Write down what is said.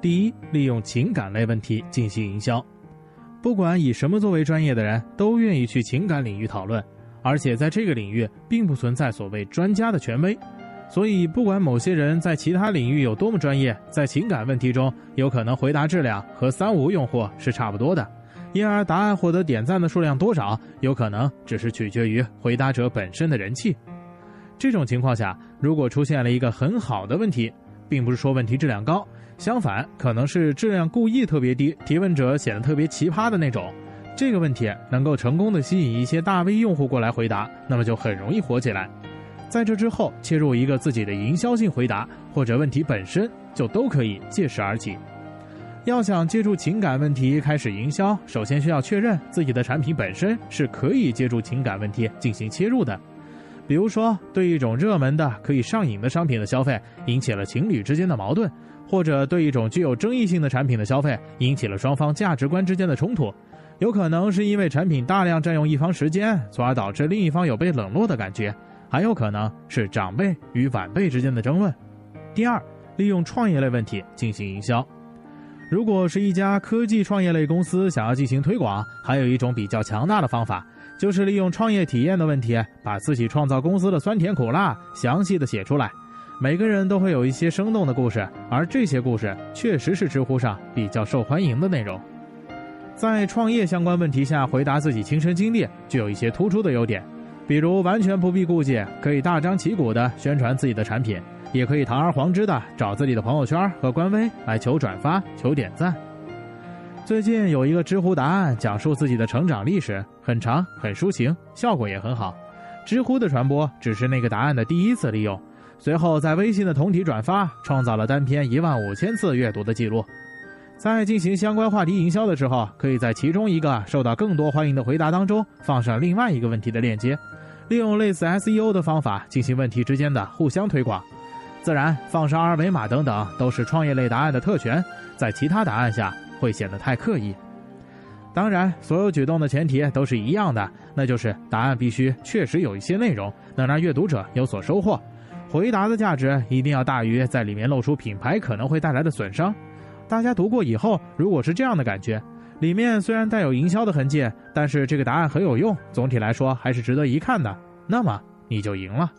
第一，利用情感类问题进行营销。不管以什么作为专业的人，都愿意去情感领域讨论，而且在这个领域并不存在所谓专家的权威。所以，不管某些人在其他领域有多么专业，在情感问题中，有可能回答质量和三无用户是差不多的，因而答案获得点赞的数量多少，有可能只是取决于回答者本身的人气。这种情况下，如果出现了一个很好的问题，并不是说问题质量高，相反，可能是质量故意特别低，提问者显得特别奇葩的那种，这个问题能够成功的吸引一些大 V 用户过来回答，那么就很容易火起来。在这之后，切入一个自己的营销性回答，或者问题本身就都可以借势而起。要想借助情感问题开始营销，首先需要确认自己的产品本身是可以借助情感问题进行切入的。比如说，对一种热门的可以上瘾的商品的消费引起了情侣之间的矛盾，或者对一种具有争议性的产品的消费引起了双方价值观之间的冲突，有可能是因为产品大量占用一方时间，从而导致另一方有被冷落的感觉。还有可能是长辈与晚辈之间的争论。第二，利用创业类问题进行营销。如果是一家科技创业类公司想要进行推广，还有一种比较强大的方法，就是利用创业体验的问题，把自己创造公司的酸甜苦辣详细的写出来。每个人都会有一些生动的故事，而这些故事确实是知乎上比较受欢迎的内容。在创业相关问题下回答自己亲身经历，具有一些突出的优点。比如完全不必顾忌，可以大张旗鼓地宣传自己的产品，也可以堂而皇之的找自己的朋友圈和官微来求转发、求点赞。最近有一个知乎答案讲述自己的成长历史，很长很抒情，效果也很好。知乎的传播只是那个答案的第一次利用，随后在微信的同体转发，创造了单篇一万五千次阅读的记录。在进行相关话题营销的时候，可以在其中一个受到更多欢迎的回答当中放上另外一个问题的链接，利用类似 SEO 的方法进行问题之间的互相推广。自然，放上二维码等等都是创业类答案的特权，在其他答案下会显得太刻意。当然，所有举动的前提都是一样的，那就是答案必须确实有一些内容，能让阅读者有所收获。回答的价值一定要大于在里面露出品牌可能会带来的损伤。大家读过以后，如果是这样的感觉，里面虽然带有营销的痕迹，但是这个答案很有用，总体来说还是值得一看的，那么你就赢了。